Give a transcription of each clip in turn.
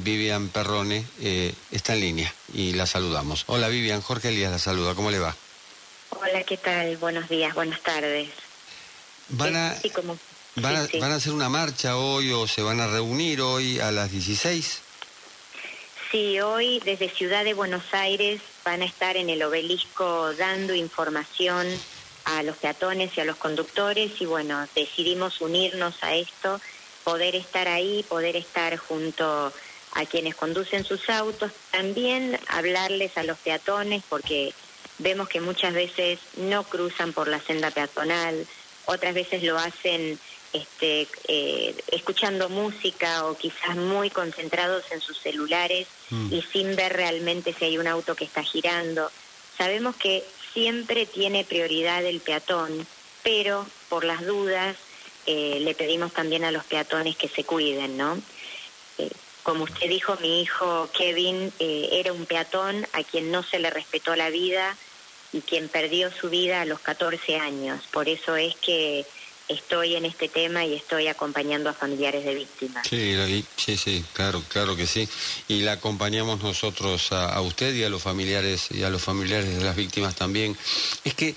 Vivian Perrone eh, está en línea y la saludamos. Hola Vivian, Jorge Elías la saluda, ¿cómo le va? Hola, ¿qué tal? Buenos días, buenas tardes. ¿Van a, Sí, como- van, a, sí, sí. van a hacer una marcha hoy o se van a reunir hoy a las 16? Sí, hoy desde Ciudad de Buenos Aires van a estar en el obelisco dando información a los peatones y a los conductores y bueno, decidimos unirnos a esto, poder estar ahí, poder estar junto a quienes conducen sus autos, también hablarles a los peatones porque vemos que muchas veces no cruzan por la senda peatonal, otras veces lo hacen este, eh, escuchando música o quizás muy concentrados en sus celulares Mm. y sin ver realmente si hay un auto que está girando. Sabemos que siempre tiene prioridad el peatón, pero por las dudas eh, le pedimos también a los peatones que se cuiden, ¿no? Eh, como usted dijo, mi hijo Kevin eh, era un peatón a quien no se le respetó la vida y quien perdió su vida a los 14 años. Por eso es que estoy en este tema y estoy acompañando a familiares de víctimas. Sí, sí, sí, claro, claro que sí. Y la acompañamos nosotros a, usted y a los familiares y a los familiares de las víctimas también. Es que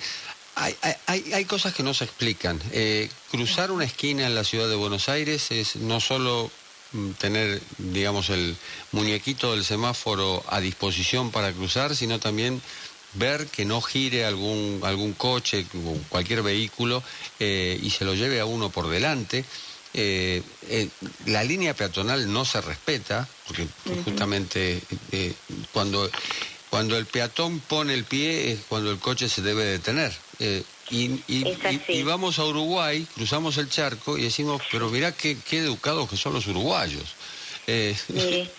hay, cosas que no se explican. Eh, cruzar una esquina en la ciudad de Buenos Aires es no solo tener, digamos, el muñequito del semáforo a disposición para cruzar, sino también ver que no gire algún, algún coche o cualquier vehículo eh, y se lo lleve a uno por delante. Eh, eh, la línea peatonal no se respeta, porque justamente cuando, cuando el peatón pone el pie es cuando el coche se debe detener. Y, y- vamos a Uruguay, cruzamos el charco y decimos, pero mirá qué, qué educados que son los uruguayos. Eh, Mire,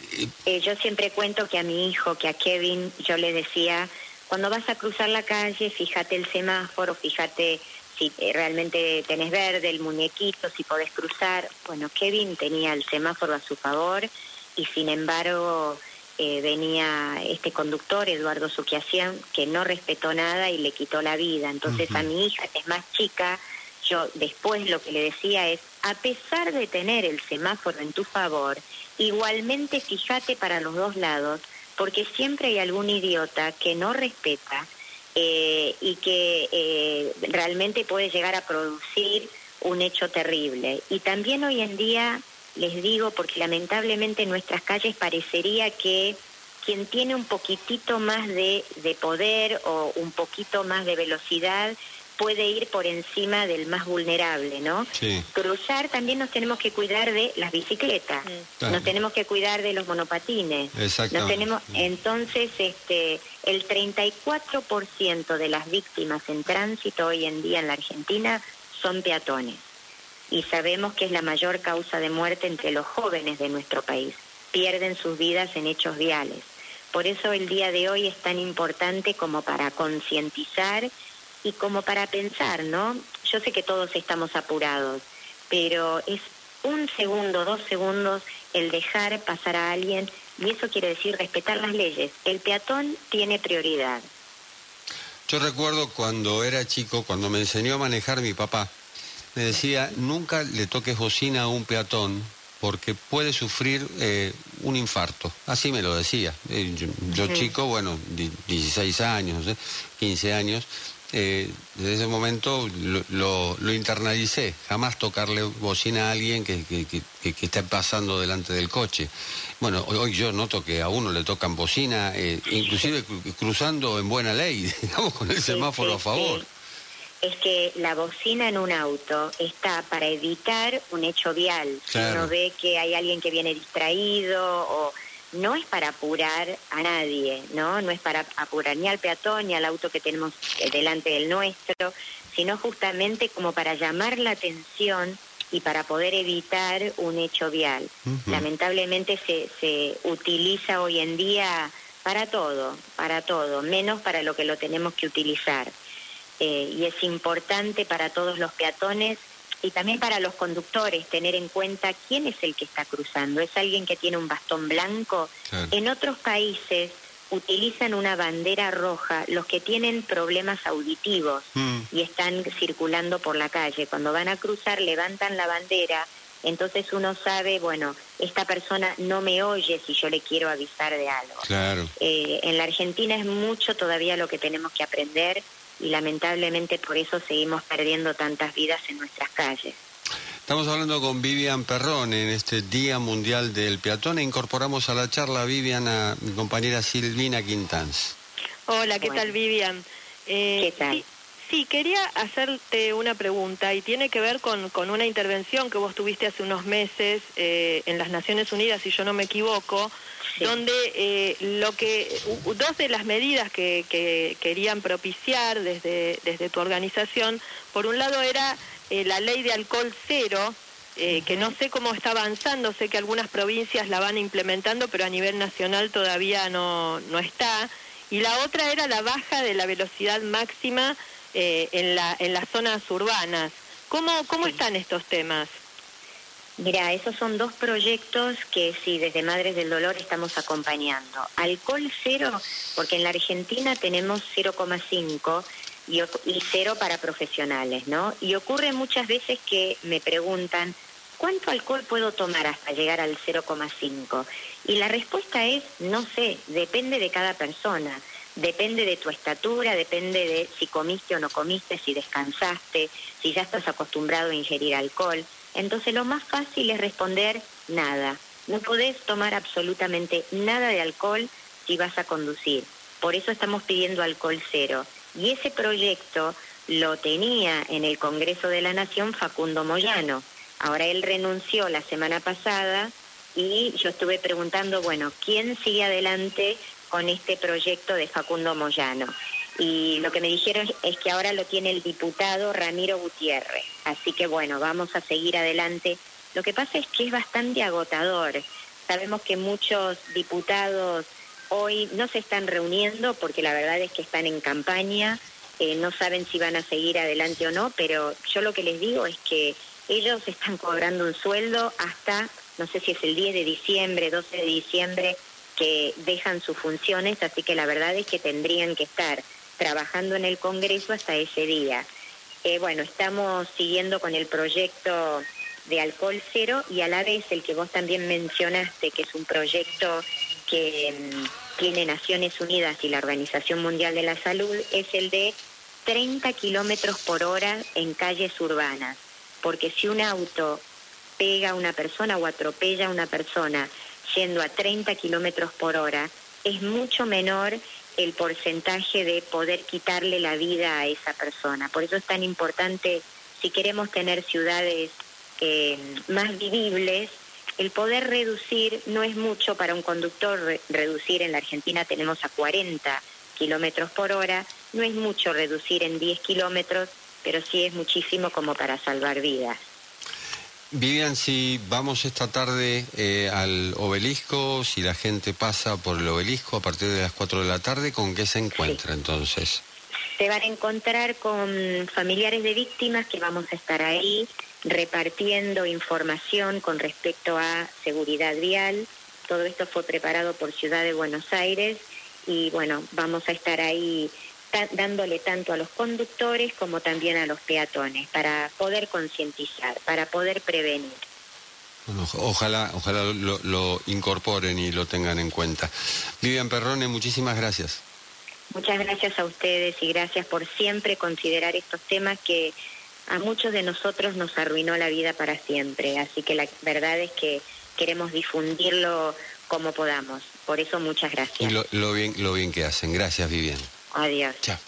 eh, yo siempre cuento que a mi hijo, que a Kevin, yo le decía, cuando vas a cruzar la calle, fíjate el semáforo, fíjate si eh, realmente tenés verde, el muñequito, si podés cruzar. Bueno, Kevin tenía el semáforo a su favor y sin embargo eh, venía este conductor, Eduardo Suquiasian, que no respetó nada y le quitó la vida. Entonces a mi hija, que es más chica, yo después lo que le decía es, a pesar de tener el semáforo en tu favor, igualmente fíjate para los dos lados, porque siempre hay algún idiota que no respeta eh, y que eh, realmente puede llegar a producir un hecho terrible. Y también hoy en día, les digo, porque lamentablemente en nuestras calles parecería que quien tiene un poquitito más de, de poder o un poquito más de velocidad puede ir por encima del más vulnerable, ¿no? sí. Cruzar también nos tenemos que cuidar de las bicicletas, Claro. nos tenemos que cuidar de los monopatines, nos Exactamente. tenemos entonces este el 34% de las víctimas en tránsito hoy en día en la Argentina son peatones y sabemos que es la mayor causa de muerte entre los jóvenes de nuestro país. Pierden sus vidas en hechos viales. Por eso el día de hoy es tan importante como para concientizar y como para pensar, ¿no? Yo sé que todos estamos apurados, pero es un segundo, dos segundos el dejar pasar a alguien y eso quiere decir respetar las leyes. El peatón tiene prioridad. Yo recuerdo cuando era chico, cuando me enseñó a manejar mi papá, me decía, nunca le toques bocina a un peatón porque puede sufrir eh, un infarto. Así me lo decía. Eh, yo, chico, bueno, di- 16 años, no sé, 15 años, eh, desde ese momento lo, lo- lo internalicé. Jamás tocarle bocina a alguien que, que, que, esté pasando delante del coche. Bueno, hoy, hoy yo noto que a uno le tocan bocina, eh, inclusive cru- cruzando en buena ley, digamos, con el semáforo a favor. Es que la bocina en un auto está para evitar un hecho vial. Claro. uno ve que hay alguien que viene distraído o no es para apurar a nadie, ¿no? No es para apurar ni al peatón ni al auto que tenemos eh, delante del nuestro, sino justamente como para llamar la atención y para poder evitar un hecho vial. Lamentablemente se, se utiliza hoy en día para todo, para todo, menos para lo que lo tenemos que utilizar. Eh, y es importante para todos los peatones y también para los conductores tener en cuenta quién es el que está cruzando. ¿Es alguien que tiene un bastón blanco? Claro. En otros países utilizan una bandera roja los que tienen problemas auditivos Mm. y están circulando por la calle. Cuando van a cruzar levantan la bandera Entonces uno sabe, bueno, esta persona no me oye si yo le quiero avisar de algo. Claro. Eh, en la Argentina es mucho todavía lo que tenemos que aprender y lamentablemente por eso seguimos perdiendo tantas vidas en nuestras calles. Estamos hablando con Vivian Perrón en este Día Mundial del Peatón e incorporamos a la charla Vivian a mi compañera Silvina Quintans. Hola, ¿qué tal Vivian? Eh, ¿Qué tal? Sí, quería hacerte una pregunta y tiene que ver con, con una intervención que vos tuviste hace unos meses eh, en las Naciones Unidas, si yo no me equivoco, donde eh, lo que dos de las medidas que, que, querían propiciar desde, desde tu organización, por un lado era eh, la ley de alcohol cero, que no sé cómo está avanzando, sé que algunas provincias la van implementando, pero a nivel nacional todavía no, no está. Y la otra era la baja de la velocidad máxima eh, en, la, en las zonas urbanas. ¿Cómo, cómo están estos temas? Mira, esos son dos proyectos que sí, desde Madres del Dolor estamos acompañando. Alcohol cero, porque en la Argentina tenemos 0,5 y, y cero para profesionales, ¿no? Y ocurre muchas veces que me preguntan, ¿cuánto alcohol puedo tomar hasta llegar al 0,5? Y la respuesta es, no sé, depende de cada persona. Depende de tu estatura, depende de si comiste o no comiste, si descansaste, si ya estás acostumbrado a ingerir alcohol. Entonces lo más fácil es responder nada. No podés tomar absolutamente nada de alcohol si vas a conducir. Por eso estamos pidiendo alcohol cero. Y ese proyecto lo tenía en el Congreso de la Nación Facundo Moyano. Ahora él renunció la semana pasada y yo estuve preguntando, bueno, ¿quién sigue adelante con este proyecto de Facundo Moyano. Y lo que me dijeron es que ahora lo tiene el diputado Ramiro Gutiérrez. Así que bueno, vamos a seguir adelante. Lo que pasa es que es bastante agotador. Sabemos que muchos diputados hoy no se están reuniendo porque la verdad es que están en campaña, eh, no saben si van a seguir adelante o no, pero yo lo que les digo es que ellos están cobrando un sueldo hasta, no sé si es el 10 de diciembre, 12 de diciembre, dejan sus funciones, así que la verdad es que tendrían que estar trabajando en el Congreso hasta ese día. Eh, bueno, estamos siguiendo con el proyecto de alcohol cero y a la vez el que vos también mencionaste, que es un proyecto que mm, tiene Naciones Unidas y la Organización Mundial de la Salud, es el de 30 kilómetros por hora en calles urbanas. Porque si un auto pega a una persona o atropella a una persona yendo a 30 kilómetros por hora, es mucho menor el porcentaje de poder quitarle la vida a esa persona. Por eso es tan importante, si queremos tener ciudades eh, más vivibles, el poder reducir no es mucho para un conductor, reducir en la Argentina tenemos a 40 kilómetros por hora, no es mucho reducir en 10 kilómetros, pero sí es muchísimo como para salvar vidas. Vivian, si vamos esta tarde eh, al obelisco, si la gente pasa por el obelisco a partir de las 4 de la tarde, ¿con qué se encuentra entonces? Se van a encontrar con familiares de víctimas que vamos a estar ahí repartiendo información con respecto a seguridad vial. Todo esto fue preparado por Ciudad de Buenos Aires y bueno, vamos a estar ahí dándole tanto a los conductores como también a los peatones para poder concientizar, para poder prevenir. ojalá, ojalá lo, incorporen y lo tengan en cuenta. Vivian Perrone, muchísimas gracias. Muchas gracias a ustedes y gracias por siempre considerar estos temas que a muchos de nosotros nos arruinó la vida para siempre. Así que la verdad es que queremos difundirlo como podamos. Por eso muchas gracias. Y lo, bien, lo bien que hacen. Gracias, Vivian. Adiós. Chao.